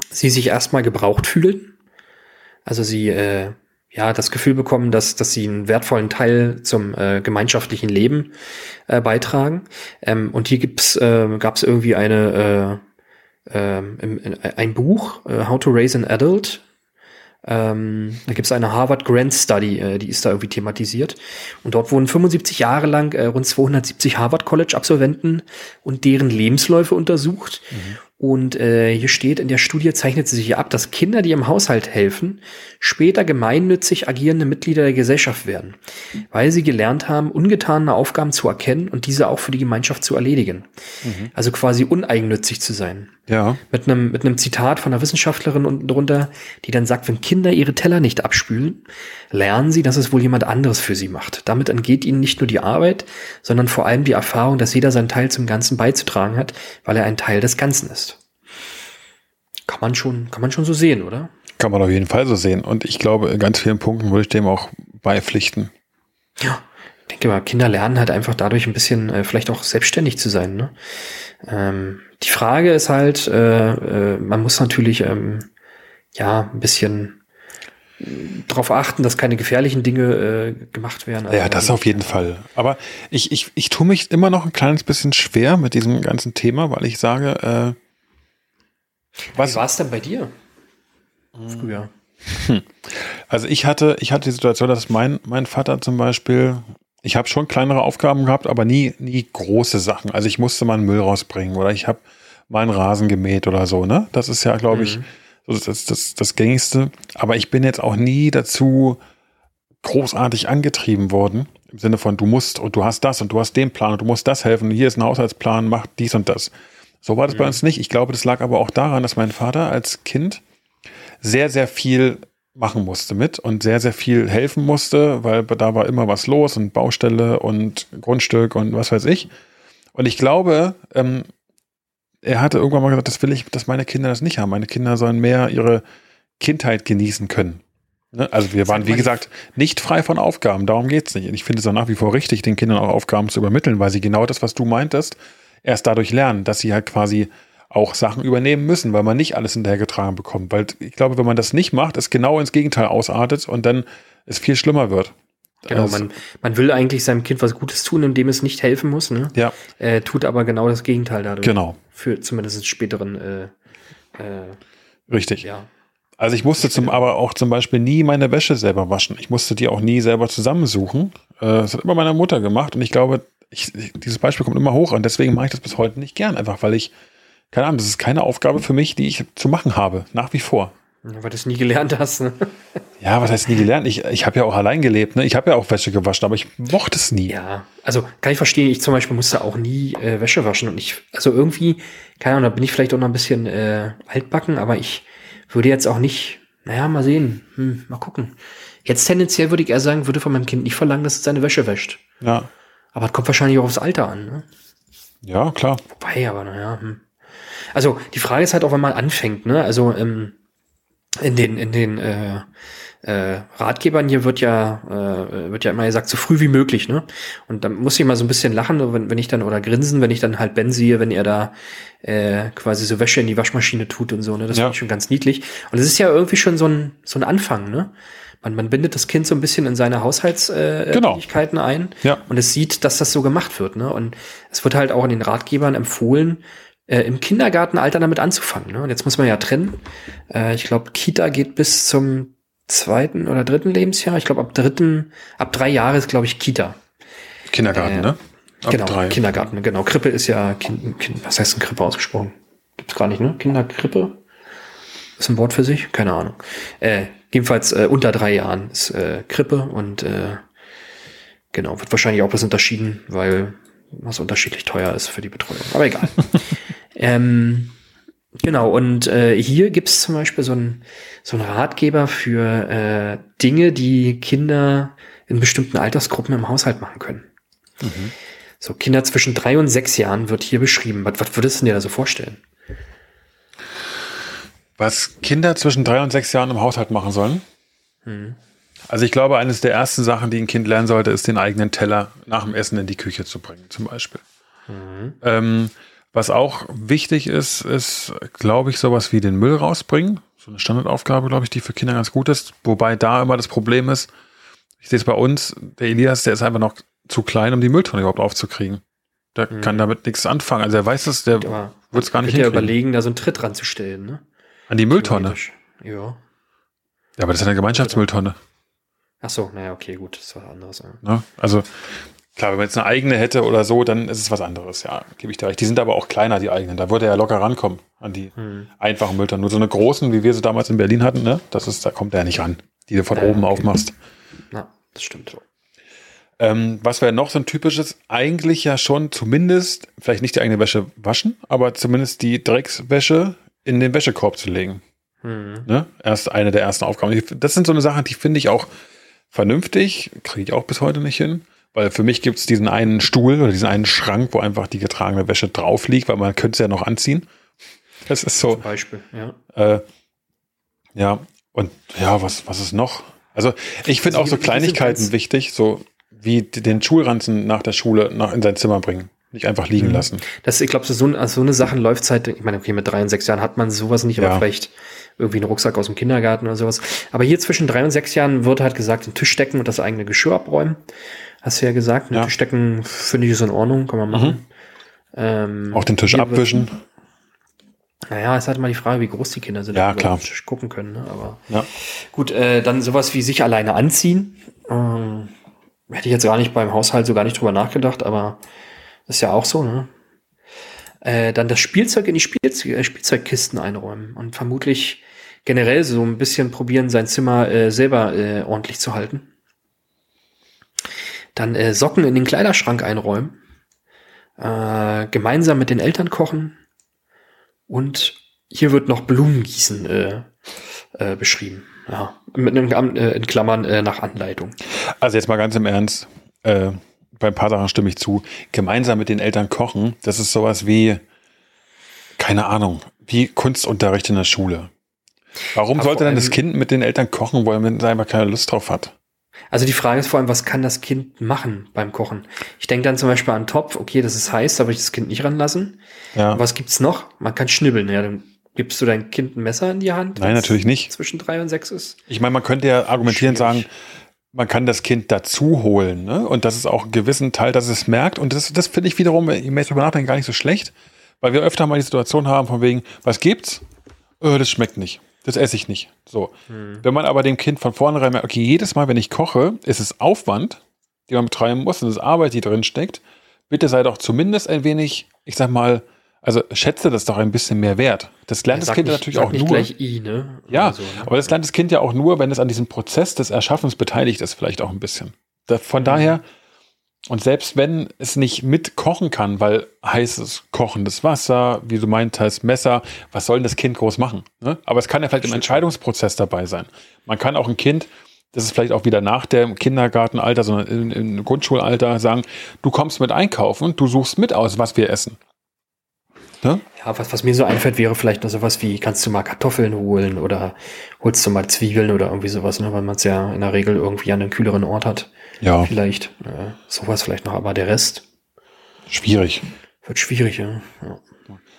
sie sich erstmal gebraucht fühlen. Also sie äh, ja, das Gefühl bekommen, dass, dass sie einen wertvollen Teil zum äh, gemeinschaftlichen Leben äh, beitragen. Ähm, und hier gibt's, äh, gab es irgendwie eine, äh, äh, ein Buch, äh, How to Raise an Adult, Ähm, da gibt es eine Harvard Grant Study, äh, die ist da irgendwie thematisiert. Und dort wurden 75 Jahre lang äh, rund 270 Harvard College Absolventen und deren Lebensläufe untersucht. Mhm. Und äh, hier steht, in der Studie zeichnet sie sich ab, dass Kinder, die im Haushalt helfen, später gemeinnützig agierende Mitglieder der Gesellschaft werden, weil sie gelernt haben, ungetane Aufgaben zu erkennen und diese auch für die Gemeinschaft zu erledigen. Mhm. Also quasi uneigennützig zu sein. Ja. Mit einem, mit einem Zitat von einer Wissenschaftlerin unten drunter, die dann sagt, wenn Kinder ihre Teller nicht abspülen, lernen sie, dass es wohl jemand anderes für sie macht. Damit entgeht ihnen nicht nur die Arbeit, sondern vor allem die Erfahrung, dass jeder seinen Teil zum Ganzen beizutragen hat, weil er ein Teil des Ganzen ist. Kann man schon, kann man schon so sehen, oder? Kann man auf jeden Fall so sehen. Und ich glaube, in ganz vielen Punkten würde ich dem auch beipflichten. Ja, ich denke mal, Kinder lernen halt einfach dadurch ein bisschen äh, vielleicht auch selbstständig zu sein. Ne? Ähm, die Frage ist halt, äh, äh, man muss natürlich ähm, ja ein bisschen darauf achten, dass keine gefährlichen Dinge äh, gemacht werden. Also ja, das auf jeden Fall. Aber ich, ich, ich tue mich immer noch ein kleines bisschen schwer mit diesem ganzen Thema, weil ich sage, äh, was war es denn bei dir? Früher. Hm. Also ich hatte, ich hatte die Situation, dass mein, mein Vater zum Beispiel ich habe schon kleinere Aufgaben gehabt, aber nie, nie große Sachen. Also ich musste mal einen Müll rausbringen oder ich habe mal einen Rasen gemäht oder so, ne? Das ist ja, glaube ich, mhm. das, das, das, das Gängigste. Aber ich bin jetzt auch nie dazu großartig angetrieben worden. Im Sinne von, du musst und du hast das und du hast den Plan und du musst das helfen. Hier ist ein Haushaltsplan, mach dies und das. So war das mhm. bei uns nicht. Ich glaube, das lag aber auch daran, dass mein Vater als Kind sehr, sehr viel machen musste mit und sehr, sehr viel helfen musste, weil da war immer was los und Baustelle und Grundstück und was weiß ich. Und ich glaube, ähm, er hatte irgendwann mal gesagt, das will ich, dass meine Kinder das nicht haben. Meine Kinder sollen mehr ihre Kindheit genießen können. Ne? Also wir waren, wie gesagt, nicht frei von Aufgaben. Darum geht es nicht. Und ich finde es auch nach wie vor richtig, den Kindern auch Aufgaben zu übermitteln, weil sie genau das, was du meintest, erst dadurch lernen, dass sie halt quasi auch Sachen übernehmen müssen, weil man nicht alles hinterhergetragen bekommt. Weil ich glaube, wenn man das nicht macht, es genau ins Gegenteil ausartet und dann es viel schlimmer wird. Genau, also, man, man will eigentlich seinem Kind was Gutes tun, indem es nicht helfen muss, ne? Ja. Äh, tut aber genau das Gegenteil dadurch. Genau. Für zumindest späteren äh, äh, Richtig. Ja. Also ich musste zum, aber auch zum Beispiel nie meine Wäsche selber waschen. Ich musste die auch nie selber zusammensuchen. Äh, das hat immer meine Mutter gemacht und ich glaube, ich, dieses Beispiel kommt immer hoch und deswegen mache ich das bis heute nicht gern, einfach weil ich keine Ahnung, das ist keine Aufgabe für mich, die ich zu machen habe, nach wie vor. Ja, weil du es nie gelernt hast. Ne? Ja, was heißt nie gelernt? Ich, ich habe ja auch allein gelebt. Ne? Ich habe ja auch Wäsche gewaschen, aber ich mochte es nie. Ja, also kann ich verstehen. Ich zum Beispiel musste auch nie äh, Wäsche waschen. Und ich, also irgendwie, keine Ahnung, da bin ich vielleicht auch noch ein bisschen äh, altbacken, aber ich würde jetzt auch nicht, naja, mal sehen, hm, mal gucken. Jetzt tendenziell würde ich eher sagen, würde von meinem Kind nicht verlangen, dass es seine Wäsche wäscht. Ja. Aber es kommt wahrscheinlich auch aufs Alter an. Ne? Ja, klar. Wobei, aber naja, hm. Also die Frage ist halt auch, wenn man anfängt, ne? Also ähm, in den, in den äh, äh, Ratgebern hier wird ja, äh, wird ja immer gesagt, so früh wie möglich, ne? Und dann muss ich mal so ein bisschen lachen, wenn, wenn ich dann, oder grinsen, wenn ich dann halt Ben sehe, wenn er da äh, quasi so Wäsche in die Waschmaschine tut und so, ne? Das ja. finde ich schon ganz niedlich. Und es ist ja irgendwie schon so ein, so ein Anfang, ne? Man, man bindet das Kind so ein bisschen in seine Haushaltstätigkeiten äh, genau. ein ja. und es sieht, dass das so gemacht wird, ne? Und es wird halt auch in den Ratgebern empfohlen, äh, im Kindergartenalter damit anzufangen. Ne? Und jetzt muss man ja trennen. Äh, ich glaube, Kita geht bis zum zweiten oder dritten Lebensjahr. Ich glaube, ab dritten, ab drei Jahre ist, glaube ich, Kita. Kindergarten, äh, ne? Ab genau, drei. Kindergarten, genau. Krippe ist ja, kind, kind, was heißt denn Krippe ausgesprochen? Gibt's gar nicht, ne? Kinderkrippe? Ist ein Wort für sich? Keine Ahnung. Äh, jedenfalls äh, unter drei Jahren ist äh, Krippe und äh, genau, wird wahrscheinlich auch was unterschieden, weil was unterschiedlich teuer ist für die Betreuung. Aber egal. ähm, genau, und äh, hier gibt es zum Beispiel so einen so einen Ratgeber für äh, Dinge, die Kinder in bestimmten Altersgruppen im Haushalt machen können. Mhm. So, Kinder zwischen drei und sechs Jahren wird hier beschrieben. Was, was würdest du dir da so vorstellen? Was Kinder zwischen drei und sechs Jahren im Haushalt machen sollen? Mhm. Also ich glaube, eines der ersten Sachen, die ein Kind lernen sollte, ist den eigenen Teller nach dem Essen in die Küche zu bringen, zum Beispiel. Mhm. Ähm, was auch wichtig ist, ist, glaube ich, sowas wie den Müll rausbringen. So eine Standardaufgabe, glaube ich, die für Kinder ganz gut ist. Wobei da immer das Problem ist, ich sehe es bei uns, der Elias, der ist einfach noch zu klein, um die Mülltonne überhaupt aufzukriegen. Der mhm. kann damit nichts anfangen. Also er weiß es, der wird es gar nicht hinkriegen. überlegen, da so einen Tritt ranzustellen, ne? An die Mülltonne? Ja. Ja, aber das ist eine Gemeinschaftsmülltonne. Ach so, naja, okay, gut, das was anderes. Ja. Ne? Also klar, wenn man jetzt eine eigene hätte oder so, dann ist es was anderes. Ja, gebe ich dir recht. Die sind aber auch kleiner, die eigenen. Da würde er ja locker rankommen an die Hm. einfachen Mülltonnen. Nur so eine großen, wie wir sie damals in Berlin hatten, ne? Das ist, da kommt er nicht ran, die du von Ja, oben okay. aufmachst. Na, das stimmt so. Ähm, was wäre noch so ein typisches? Eigentlich ja schon zumindest, vielleicht nicht die eigene Wäsche waschen, aber zumindest die Dreckswäsche in den Wäschekorb zu legen. Hm. Ne? Erst eine der ersten Aufgaben. Das sind so eine Sachen, die finde ich auch vernünftig, kriege ich auch bis heute nicht hin. Weil für mich gibt es diesen einen Stuhl oder diesen einen Schrank, wo einfach die getragene Wäsche drauf liegt, weil man könnte es ja noch anziehen. Das ist so, Zum Beispiel, ja. äh, ja, und ja, was, was ist noch? Also ich finde Also auch so Kleinigkeiten wichtig, so wie den Schulranzen nach der Schule nach in sein Zimmer bringen. Nicht einfach liegen Mhm. lassen. Das, ich glaube, so, so, so eine Sachen läuft seit, ich meine, okay, mit drei und sechs Jahren hat man sowas nicht, aber Ja. vielleicht irgendwie einen Rucksack aus dem Kindergarten oder sowas. Aber hier zwischen drei und sechs Jahren wird halt gesagt, den Tisch decken und das eigene Geschirr abräumen. Hast du ja gesagt, den Ja. Tisch decken finde ich ist in Ordnung, kann man machen. Ähm, Auch den Tisch wird- abwischen. Naja, es ist halt mal die Frage, wie groß die Kinder sind, Ja, klar. auf den Tisch gucken können. Ne? Aber Ja. gut, äh, dann sowas wie sich alleine anziehen. Ähm, hätte ich jetzt gar nicht beim Haushalt so gar nicht drüber nachgedacht, aber das ist ja auch so, ne? Äh, dann das Spielzeug in die Spielze äh, Spielzeugkisten einräumen und vermutlich generell so ein bisschen probieren, sein Zimmer äh, selber äh, ordentlich zu halten. Dann äh, Socken in den Kleiderschrank einräumen. Äh, gemeinsam mit den Eltern kochen. Und hier wird noch Blumengießen äh, äh, beschrieben. Ja, mit einem äh, in Klammern äh, nach Anleitung. Also jetzt mal ganz im Ernst, äh, bei ein paar Sachen stimme ich zu. Gemeinsam mit den Eltern kochen, das ist sowas wie, keine Ahnung, wie Kunstunterricht in der Schule. Warum Aber sollte dann das Kind mit den Eltern kochen wollen, wenn es einfach keine Lust drauf hat? Also die Frage ist vor allem, was kann das Kind machen beim Kochen? Ich denke dann zum Beispiel an Topf, okay, das ist heiß, da würde ich das Kind nicht ranlassen. Ja. Was gibt's noch? Man kann schnibbeln, ja, dann gibst du dein Kind ein Messer in die Hand. Nein, natürlich nicht. Zwischen drei und sechs ist. Ich meine, man könnte ja argumentieren, Schwierig. sagen, man kann das Kind dazu holen, ne? Und das ist auch einen gewissen Teil, dass es merkt. Und das, das finde ich wiederum, ich drüber nachdenke, gar nicht so schlecht, weil wir öfter mal die Situation haben, von wegen, was gibt's? Äh, das schmeckt nicht. Das esse ich nicht. So. Wenn man aber dem Kind von vornherein merkt, okay, jedes Mal, wenn ich koche, ist es Aufwand, den man betreiben muss, und es ist Arbeit, die drin steckt. Bitte sei doch zumindest ein wenig, ich sag mal, also schätze das doch ein bisschen mehr wert. Das lernt das Sag Kind nicht, natürlich auch nicht nur. gleich I, ne? Ja, so, ne? aber das lernt das Kind ja auch nur, wenn es an diesem Prozess des Erschaffens beteiligt ist, vielleicht auch ein bisschen. Da, von daher, und selbst wenn es nicht mitkochen kann, weil heißes kochendes Wasser, wie du meint, heißt Messer, was soll denn das Kind groß machen? Ne? Aber es kann ja vielleicht im. Entscheidungsprozess dabei sein. Man kann auch ein Kind, das ist vielleicht auch wieder nach dem Kindergartenalter, sondern im, im Grundschulalter sagen, du kommst mit einkaufen, du suchst mit aus, was wir essen. Ne? Ja, was, was mir so einfällt, wäre vielleicht noch sowas wie, kannst du mal Kartoffeln holen oder holst du mal Zwiebeln oder irgendwie sowas, ne? weil man es ja in der Regel irgendwie an einem kühleren Ort hat. Ja, Vielleicht äh, sowas vielleicht noch, aber der Rest schwierig. wird schwierig, ja. ja.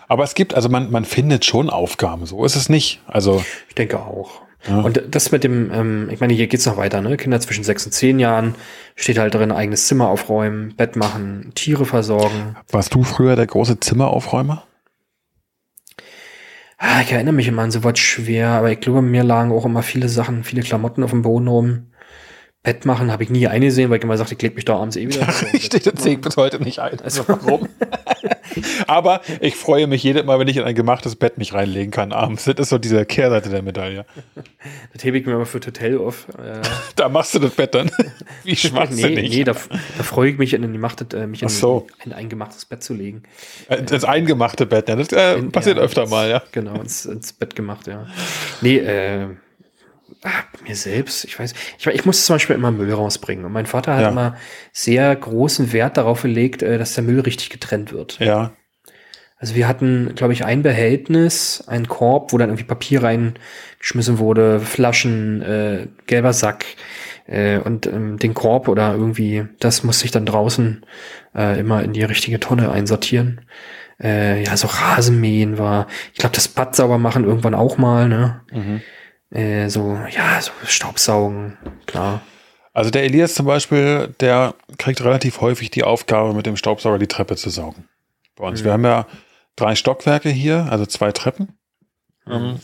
Aber es gibt, also man, man findet schon Aufgaben, so ist es nicht. Also, Ich denke auch. Ja. Und das mit dem, ähm, ich meine, hier geht's noch weiter, ne? Kinder zwischen sechs und zehn Jahren, steht halt drin, eigenes Zimmer aufräumen, Bett machen, Tiere versorgen. warst du früher der große Zimmeraufräumer? Ah, ich erinnere mich immer an sowas schwer, aber ich glaube, mir lagen auch immer viele Sachen, viele Klamotten auf dem Boden rum. Bett machen habe ich nie eingesehen, weil ich immer sagte, ich leg mich da abends eh wieder. hin. Richtig, das sehe ich bis heute nicht ein. Also warum? Aber ich freue mich jedes Mal, wenn ich in ein gemachtes Bett mich reinlegen kann abends. Das ist so diese Kehrseite der Medaille. Das hebe ich mir aber für Hotel auf. Äh, Da machst du das Bett dann. Wie nee, schwachsinnig. nee, da, da freue ich mich, in, äh, mich in, so. in ein gemachtes Bett zu legen. Äh, Das eingemachte Bett, ja, das äh, In- passiert ja, öfter ins- mal, ja. Genau, ins, ins Bett gemacht, ja. Nee, äh, mir selbst, ich weiß, ich, ich muss zum Beispiel immer Müll rausbringen. Und mein Vater hat Ja. immer sehr großen Wert darauf gelegt, äh, dass der Müll richtig getrennt wird. Ja, Also wir hatten, glaube ich, ein Behältnis, einen Korb, wo dann irgendwie Papier reingeschmissen wurde, Flaschen, äh, gelber Sack äh, und ähm, den Korb oder irgendwie, das musste ich dann draußen äh, immer in die richtige Tonne einsortieren. Äh, ja, so Rasenmähen war, ich glaube, das Bad sauber machen irgendwann auch mal, ne? Mhm. Äh, so, ja, so Staubsaugen, klar. Also der Elias zum Beispiel, der kriegt relativ häufig die Aufgabe, mit dem Staubsauger die Treppe zu saugen. Bei uns. Mhm. Wir haben ja drei Stockwerke hier, also zwei Treppen. Mhm. Ähm,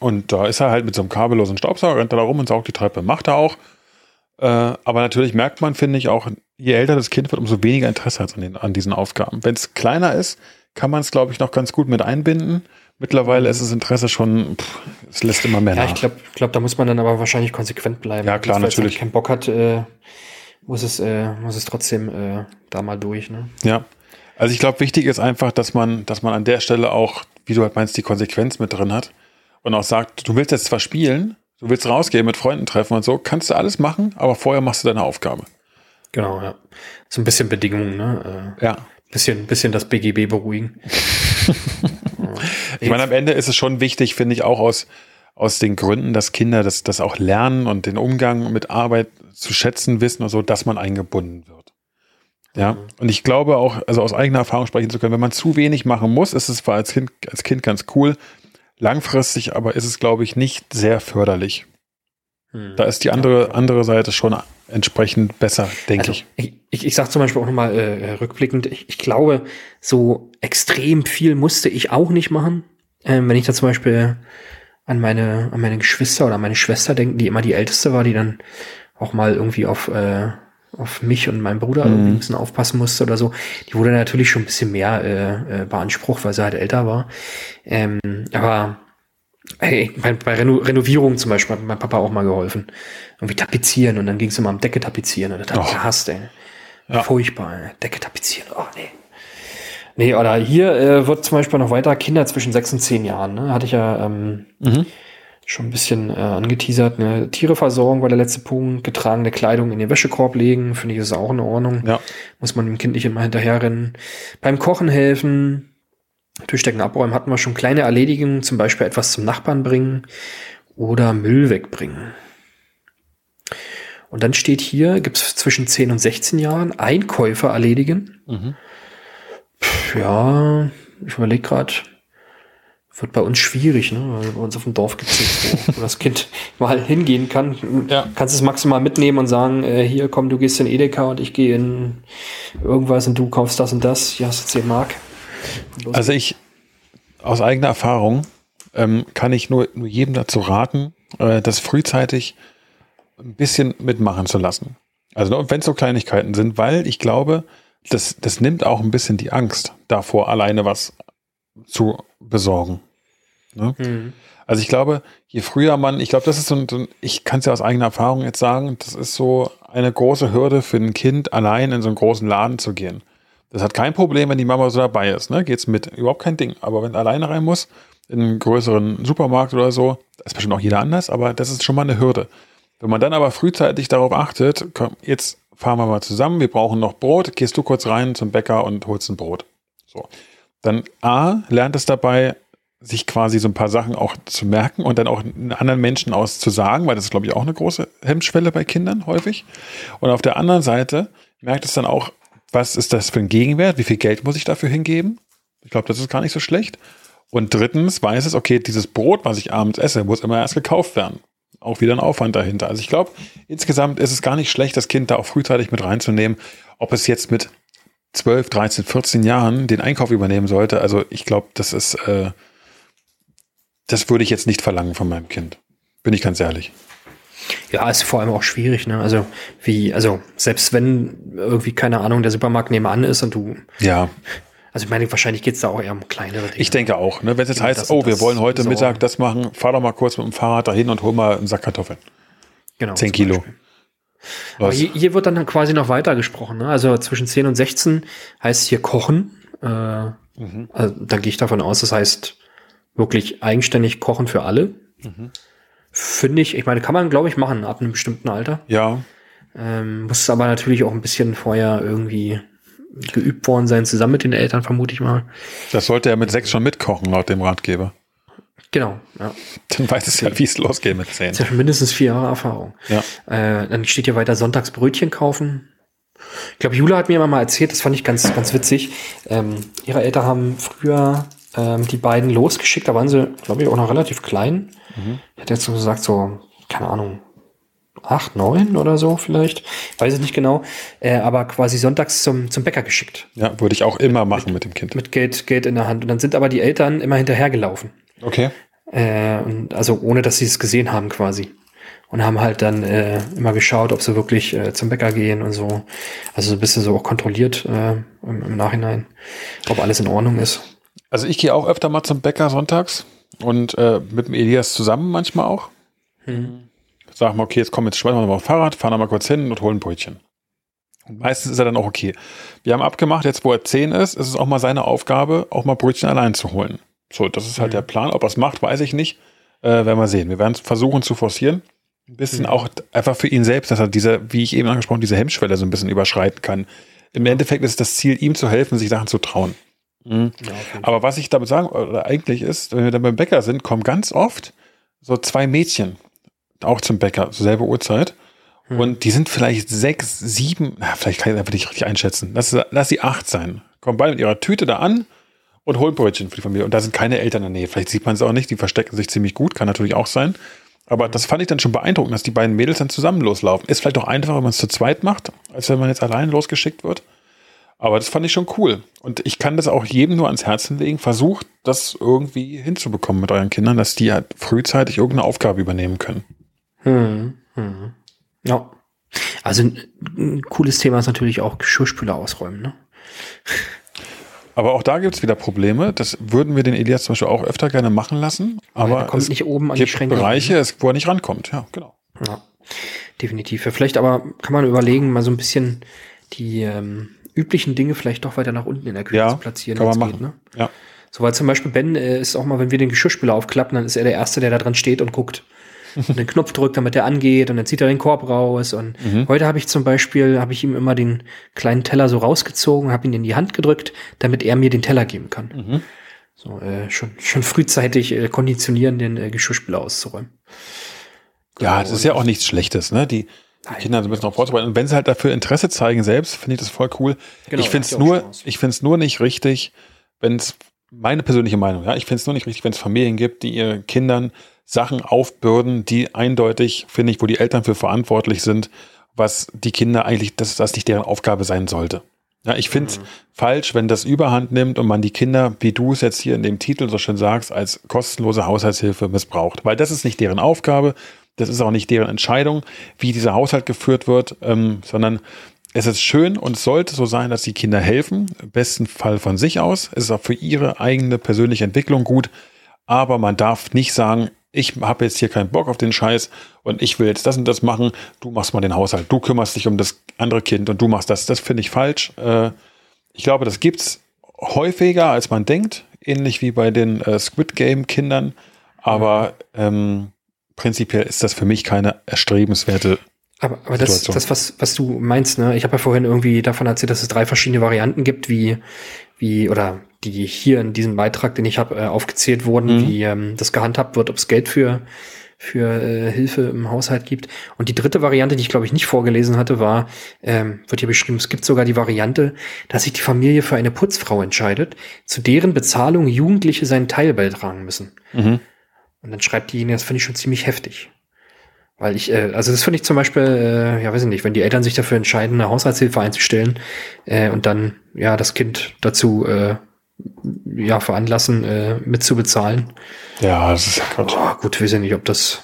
Und da ist er halt mit so einem kabellosen Staubsauger, rennt er da rum und saugt die Treppe. Macht er auch. Äh, aber natürlich merkt man, finde ich, auch, je älter das Kind wird, umso weniger Interesse hat es an, den, an diesen Aufgaben. Wenn es kleiner ist, kann man es, glaube ich, noch ganz gut mit einbinden. Mittlerweile ist das Interesse schon, pff, es lässt immer mehr Ja, nach. ich glaube, glaub, da muss man dann aber wahrscheinlich konsequent bleiben. Ja, klar, Wenn es natürlich. halt keinen Bock hat, äh, muss es, äh, muss es trotzdem äh, da mal durch. Ne? Ja. Also ich glaube, wichtig ist einfach, dass man, dass man an der Stelle auch, wie du halt meinst, die Konsequenz mit drin hat und auch sagt, du willst jetzt zwar spielen, du willst rausgehen, mit Freunden treffen und so, kannst du alles machen, aber vorher machst du deine Aufgabe. Genau, ja. So ein bisschen Bedingungen, ne? Äh, Ja. Bisschen, bisschen das BGB beruhigen. Ich meine, am Ende ist es schon wichtig, finde ich, auch aus, aus den Gründen, dass Kinder das, das auch lernen und den Umgang mit Arbeit zu schätzen wissen und so, dass man eingebunden wird. Ja, und ich glaube auch, also aus eigener Erfahrung sprechen zu können, wenn man zu wenig machen muss, ist es zwar als Kind, als Kind ganz cool, langfristig aber ist es, glaube ich, nicht sehr förderlich. Hm. Da ist die andere, andere Seite schon entsprechend besser, denke Also, ich. ich, ich, ich sage zum Beispiel auch nochmal äh, rückblickend, ich, ich glaube, so extrem viel musste ich auch nicht machen. Ähm, wenn ich da zum Beispiel an meine, an meine Geschwister oder meine Schwester denke, die immer die älteste war, die dann auch mal irgendwie auf, äh, auf mich und meinen Bruder irgendwie ein bisschen aufpassen musste oder so, die wurde natürlich schon ein bisschen mehr äh, äh, beansprucht, weil sie halt älter war. Ähm, aber Hey, bei, bei Reno Renovierung zum Beispiel hat mein Papa auch mal geholfen. Irgendwie tapezieren und dann ging es immer am Decke tapezieren und das hat ich gehasst, ey. Ja. Furchtbar, ey. Decke tapezieren, oh nee. Nee, oder hier äh, wird zum Beispiel noch weiter Kinder zwischen sechs und zehn Jahren, ne? Hatte ich ja ähm, Mhm. schon ein bisschen äh, angeteasert. Ne? Tiere versorgen war der letzte Punkt. Getragene Kleidung in den Wäschekorb legen, finde ich, ist auch in Ordnung. Ja. Muss man dem Kind nicht immer hinterherrennen. Beim Kochen helfen. Tischdecken abräumen hatten wir schon. Kleine Erledigungen, zum Beispiel etwas zum Nachbarn bringen oder Müll wegbringen. Und dann steht hier, gibt es zwischen 10 und 16 Jahren Einkäufe erledigen. Mhm. Pff, Ja, ich überlege gerade, wird bei uns schwierig, ne? Weil bei uns auf dem Dorf gibt es wo, wo das Kind mal hingehen kann. Ja. Kannst es maximal mitnehmen und sagen, äh, hier komm, du gehst in Edeka und ich gehe in irgendwas und du kaufst das und das. Hier hast du 10 Mark. Los Also ich, aus eigener Erfahrung, ähm, kann ich nur, nur jedem dazu raten, äh, das frühzeitig ein bisschen mitmachen zu lassen. Also wenn es so Kleinigkeiten sind, weil ich glaube, das, das nimmt auch ein bisschen die Angst davor, alleine was zu besorgen. Ne? Mhm. Also ich glaube, je früher man, ich glaube, das ist so ein ich kann es ja aus eigener Erfahrung jetzt sagen, das ist so eine große Hürde für ein Kind, allein in so einen großen Laden zu gehen. Das hat kein Problem, wenn die Mama so dabei ist, ne? Geht's mit, überhaupt kein Ding. Aber wenn alleine rein muss, in einen größeren Supermarkt oder so, da ist bestimmt auch jeder anders, aber das ist schon mal eine Hürde. Wenn man dann aber frühzeitig darauf achtet, komm, jetzt fahren wir mal zusammen, wir brauchen noch Brot, gehst du kurz rein zum Bäcker und holst ein Brot. So. Dann A, lernt es dabei, sich quasi so ein paar Sachen auch zu merken und dann auch anderen Menschen aus zu sagen, weil das ist, glaube ich, auch eine große Hemmschwelle bei Kindern häufig. Und auf der anderen Seite merkt es dann auch, was ist das für ein Gegenwert, wie viel Geld muss ich dafür hingeben? Ich glaube, das ist gar nicht so schlecht. Und drittens weiß es, okay, dieses Brot, was ich abends esse, muss immer erst gekauft werden. Auch wieder ein Aufwand dahinter. Also ich glaube, insgesamt ist es gar nicht schlecht, das Kind da auch frühzeitig mit reinzunehmen. Ob es jetzt mit 12, 13, 14 Jahren den Einkauf übernehmen sollte, also ich glaube, das ist, äh, das würde ich jetzt nicht verlangen von meinem Kind. Bin ich ganz ehrlich. Ja, ist vor allem auch schwierig, ne? Also wie, also selbst wenn irgendwie, keine Ahnung, der Supermarkt nebenan ist und du, Ja, also ich meine, wahrscheinlich geht's da auch eher um kleinere Dinge. ich denke auch. Ne? Wenn es jetzt Ja, heißt, das oh, wir wollen heute besorgen. Mittag das machen, fahr doch mal kurz mit dem Fahrrad dahin und hol mal einen Sack Kartoffeln. genau, 10 zum Kilo. Aber hier, hier wird dann quasi noch weiter gesprochen. Ne? Also zwischen 10 und 16 heißt hier kochen. Äh, Mhm. also, da gehe ich davon aus, das heißt wirklich eigenständig kochen für alle. Mhm. Finde ich, ich meine, kann man, glaube ich, machen ab einem bestimmten Alter. Ja, Ähm, muss aber natürlich auch ein bisschen vorher irgendwie geübt worden sein, zusammen mit den Eltern, vermute ich mal. das sollte er mit sechs schon mitkochen, laut dem Ratgeber. Genau, ja. Dann weiß es ja, wie es losgeht mit zehn. Ist ja schon mindestens vier Jahre Erfahrung. Ja. Äh, dann steht hier weiter Sonntagsbrötchen kaufen. Ich glaube, Jula hat mir immer mal erzählt, das fand ich ganz, ganz witzig. Ähm, ihre Eltern haben früher ähm, die beiden losgeschickt, da waren sie, glaube ich, auch noch relativ klein. Ich hätte jetzt so gesagt, so, keine Ahnung, acht, neun oder so vielleicht. Weiß ich nicht genau. Äh, aber quasi sonntags zum, zum Bäcker geschickt. Ja, würde ich auch immer machen mit dem Kind. Mit Geld, Geld in der Hand. Und dann sind aber die Eltern immer hinterhergelaufen. Okay. Äh, und also ohne, dass sie es gesehen haben quasi. Und haben halt dann äh, immer geschaut, ob sie wirklich äh, zum Bäcker gehen und so. Also so ein bisschen so auch kontrolliert äh, im, im Nachhinein, ob alles in Ordnung ist. Also ich gehe auch öfter mal zum Bäcker sonntags und äh, mit dem Elias zusammen manchmal auch. Hm. Sag mal, okay, jetzt komm, jetzt schmeißen wir mal auf Fahrrad, fahren mal kurz hin und holen ein Brötchen. Und meistens ist er dann auch okay. Wir haben abgemacht, jetzt wo er zehn ist, ist es auch mal seine Aufgabe, auch mal Brötchen allein zu holen. So, das ist halt mhm. der Plan. Ob er es macht, weiß ich nicht. Äh, werden wir sehen. Wir werden es versuchen zu forcieren. Ein bisschen mhm. auch einfach für ihn selbst, dass er diese, wie ich eben angesprochen, diese Hemmschwelle so ein bisschen überschreiten kann. Im Endeffekt ist das Ziel, ihm zu helfen, sich Sachen zu trauen. Mhm. Ja. Aber was ich damit sagen, oder eigentlich ist, wenn wir dann beim Bäcker sind, kommen ganz oft so zwei Mädchen auch zum Bäcker, zur selben Uhrzeit. Hm. Und die sind vielleicht sechs, sieben, na, vielleicht kann ich einfach nicht richtig einschätzen. Lass, lass sie acht sein. Kommen beide mit ihrer Tüte da an und holen Brötchen für die Familie. Und da sind keine Eltern in der Nähe. Vielleicht sieht man es auch nicht. Die verstecken sich ziemlich gut. Kann natürlich auch sein. Aber das fand ich dann schon beeindruckend, dass die beiden Mädels dann zusammen loslaufen. Ist vielleicht auch einfacher, wenn man es zu zweit macht, als wenn man jetzt allein losgeschickt wird. Aber das fand ich schon cool. Und ich kann das auch jedem nur ans Herzen legen. Versucht, das irgendwie hinzubekommen mit euren Kindern, dass die halt frühzeitig irgendeine Aufgabe übernehmen können. Hm, hm. Ja. Also ein, cooles Thema ist natürlich auch Geschirrspüler ausräumen, ne? Aber auch da gibt es wieder Probleme. Das würden wir den Elias zum Beispiel auch öfter gerne machen lassen. Aber ja, kommt es nicht oben an gibt die Schränke. Bereiche, ne? wo er nicht rankommt. Ja, genau. Ja, definitiv. Vielleicht aber kann man überlegen, mal so ein bisschen die ähm, üblichen Dinge vielleicht doch weiter nach unten in der Küche ja, zu platzieren. Kann man machen. Geht, ne? Ja. So, weil zum Beispiel Ben äh, ist auch mal, wenn wir den Geschirrspüler aufklappen, dann ist er der Erste, der da dran steht und guckt und den Knopf drückt, damit er angeht und dann zieht er den Korb raus. Und mhm. heute habe ich zum Beispiel, habe ich ihm immer den kleinen Teller so rausgezogen, habe ihn in die Hand gedrückt, damit er mir den Teller geben kann. Mhm. So, äh, schon, schon frühzeitig äh, konditionieren, den äh, Geschirrspüler auszuräumen. Genau. Ja, das ist ja auch nichts Schlechtes, ne? Die, die Kinder so ein bisschen darauf vorzubereiten. Und wenn sie halt dafür Interesse zeigen selbst, finde ich das voll cool. Genau, ich finde es nur, ich finde es nur nicht richtig, wenn es meine persönliche Meinung, ja, ich finde es nur nicht richtig, wenn es Familien gibt, die ihren Kindern Sachen aufbürden, die eindeutig, finde ich, wo die Eltern für verantwortlich sind, was die Kinder eigentlich, dass das nicht deren Aufgabe sein sollte. Ja, ich finde es mhm. falsch, wenn das Überhand nimmt und man die Kinder, wie du es jetzt hier in dem Titel so schön sagst, als kostenlose Haushaltshilfe missbraucht. Weil das ist nicht deren Aufgabe, das ist auch nicht deren Entscheidung, wie dieser Haushalt geführt wird, ähm, sondern es ist schön und es sollte so sein, dass die Kinder helfen, im besten Fall von sich aus. Es ist auch für ihre eigene persönliche Entwicklung gut, aber man darf nicht sagen, ich habe jetzt hier keinen Bock auf den Scheiß und ich will jetzt das und das machen, du machst mal den Haushalt, du kümmerst dich um das andere Kind und du machst das. Das finde ich falsch. Äh, ich glaube, das gibt's häufiger, als man denkt, ähnlich wie bei den äh, Squid Game Kindern, aber ähm, prinzipiell ist das für mich keine erstrebenswerte aber, aber das, das was, was du meinst, ne? Ich habe ja vorhin irgendwie davon erzählt, dass es drei verschiedene Varianten gibt, wie, wie, oder die hier in diesem Beitrag, den ich habe, äh, aufgezählt wurden, mhm. wie ähm, das gehandhabt wird, ob es Geld für, für äh, Hilfe im Haushalt gibt. Und die dritte Variante, die ich glaube ich nicht vorgelesen hatte, war, ähm, wird hier beschrieben, es gibt sogar die Variante, dass sich die Familie für eine Putzfrau entscheidet, zu deren Bezahlung Jugendliche seinen Teil beitragen müssen. Mhm. Und dann schreibt diejenige, das finde ich schon ziemlich heftig. Weil ich, äh, also das finde ich zum Beispiel, äh, ja weiß ich nicht, wenn die Eltern sich dafür entscheiden, eine Haushaltshilfe einzustellen äh, und dann ja das Kind dazu äh, ja veranlassen, äh, mitzubezahlen. Ja, das ist ja Quatsch. Oh, gut, weiß ich nicht, ob das.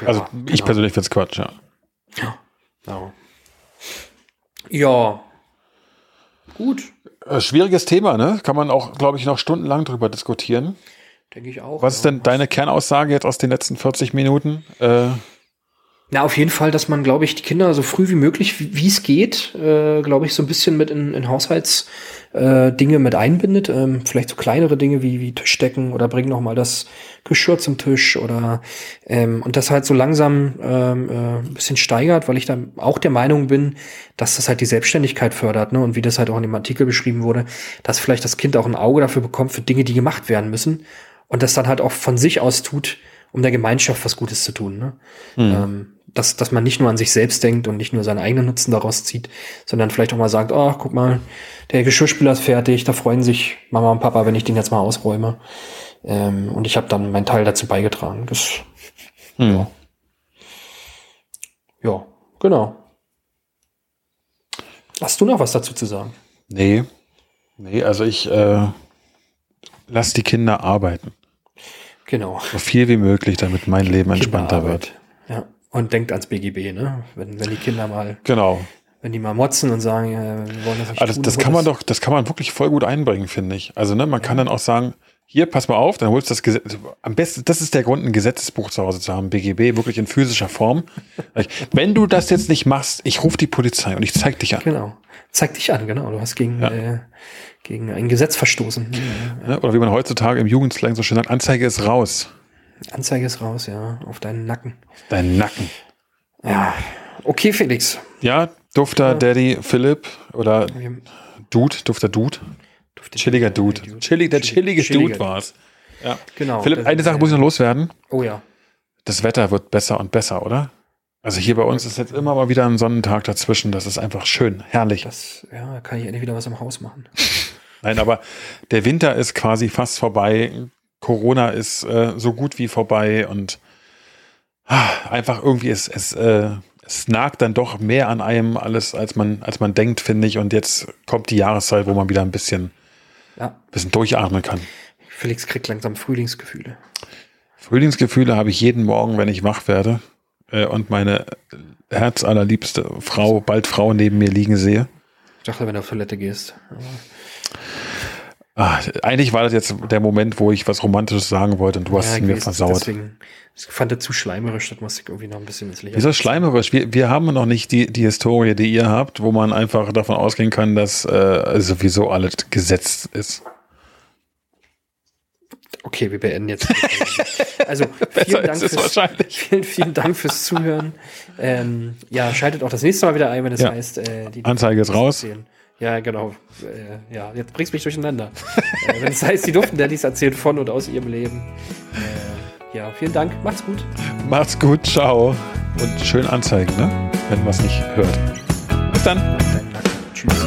Ja, also ich genau. persönlich finde es Quatsch, ja. Ja. Ja. ja. Gut. Äh, schwieriges Thema, ne? Kann man auch, glaube ich, noch stundenlang drüber diskutieren. Denke ich auch. Was ist denn deine Kernaussage jetzt aus den letzten 40 Minuten? Äh, na, auf jeden Fall, dass man, glaube ich, die Kinder so früh wie möglich, wie es geht, äh, glaube ich, so ein bisschen mit in, in Haushaltsdinge äh, mit einbindet. Ähm, vielleicht so kleinere Dinge wie, wie Tischdecken oder bringen noch mal das Geschirr zum Tisch oder ähm, und das halt so langsam ähm, äh, ein bisschen steigert, weil ich da auch der Meinung bin, dass das halt die Selbstständigkeit fördert, ne? Und wie das halt auch in dem Artikel beschrieben wurde, dass vielleicht das Kind auch ein Auge dafür bekommt für Dinge, die gemacht werden müssen und das dann halt auch von sich aus tut, um der Gemeinschaft was Gutes zu tun. Ne? Mhm. Ähm, dass, dass man nicht nur an sich selbst denkt und nicht nur seinen eigenen Nutzen daraus zieht, sondern vielleicht auch mal sagt, oh, guck mal, der Geschirrspüler ist fertig, da freuen sich Mama und Papa, wenn ich den jetzt mal ausräume. Ähm, und ich habe dann meinen Teil dazu beigetragen. Das, mhm. ja. ja, genau. Hast du noch was dazu zu sagen? Nee. Nee, also ich äh, lass die Kinder arbeiten. Genau. So viel wie möglich, damit mein Leben entspannter wird. Ja. Und denkt ans BGB, ne? Wenn, wenn die Kinder mal, Genau. wenn die mal motzen und sagen, äh, wir wollen das nicht Aber das, tun, das kann man doch, das kann man wirklich voll gut einbringen, finde ich. Also, ne, man kann dann auch sagen, hier, pass mal auf, dann holst du das Gesetz. Am besten, das ist der Grund, ein Gesetzesbuch zu Hause zu haben, BGB, wirklich in physischer Form. Wenn du das jetzt nicht machst, ich rufe die Polizei und ich zeig dich an. Genau. Zeig dich an, genau. Du hast gegen, Ja. äh, gegen ein Gesetz verstoßen. Ne? Oder wie man heutzutage im Jugendslang so schön sagt, Anzeige ist raus. Anzeige ist raus, ja, auf deinen Nacken. Dein Nacken. Ja. Okay, Felix. Ja, Dufter Daddy Philipp oder Dude, Dufter Dude. Chilliger Dude. Chillig, der chillige Chilliger Dude war's. Ja. Genau. Philipp, eine Sache muss ich noch loswerden. Oh ja. Das Wetter wird besser und besser, oder? Also hier bei uns ist jetzt immer mal wieder ein Sonnentag dazwischen. Das ist einfach schön, herrlich. Das, ja, da kann ich endlich wieder was im Haus machen. Nein, aber der Winter ist quasi fast vorbei. Corona ist äh, so gut wie vorbei und ah, einfach irgendwie es, es, äh, es nagt dann doch mehr an einem alles, als man, als man denkt, finde ich. Und jetzt kommt die Jahreszeit, wo man wieder ein bisschen, Ja. bisschen durchatmen kann. Felix kriegt langsam Frühlingsgefühle. Frühlingsgefühle habe ich jeden Morgen, wenn ich wach werde äh, und meine herzallerliebste Frau, bald Frau neben mir liegen sehe. Ich dachte, wenn du auf Toilette gehst. Ah, eigentlich war das jetzt der Moment, wo ich was Romantisches sagen wollte und du hast Ja, es mir versaut. Deswegen, ich fand das zu schleimerisch, das musste ich irgendwie noch ein bisschen ins Licht. Wieso schleimerisch? Wir, wir haben noch nicht die, die Historie, die ihr habt, wo man einfach davon ausgehen kann, dass äh, sowieso alles gesetzt ist. Okay, wir beenden jetzt. also, vielen Dank, fürs, vielen, vielen Dank fürs Zuhören. Ähm, ja, schaltet auch das nächste Mal wieder ein, wenn es Ja. heißt, äh, die Anzeige ist raus. erzählen. Ja, genau. Äh, ja, jetzt bringst du mich durcheinander. Äh, wenn es heißt, die durften Dandys erzählen von und aus ihrem Leben. Äh, ja, vielen Dank. Macht's gut. Macht's gut, ciao. Und schön anzeigen, ne? Wenn man es nicht hört. Bis dann. Tschüss.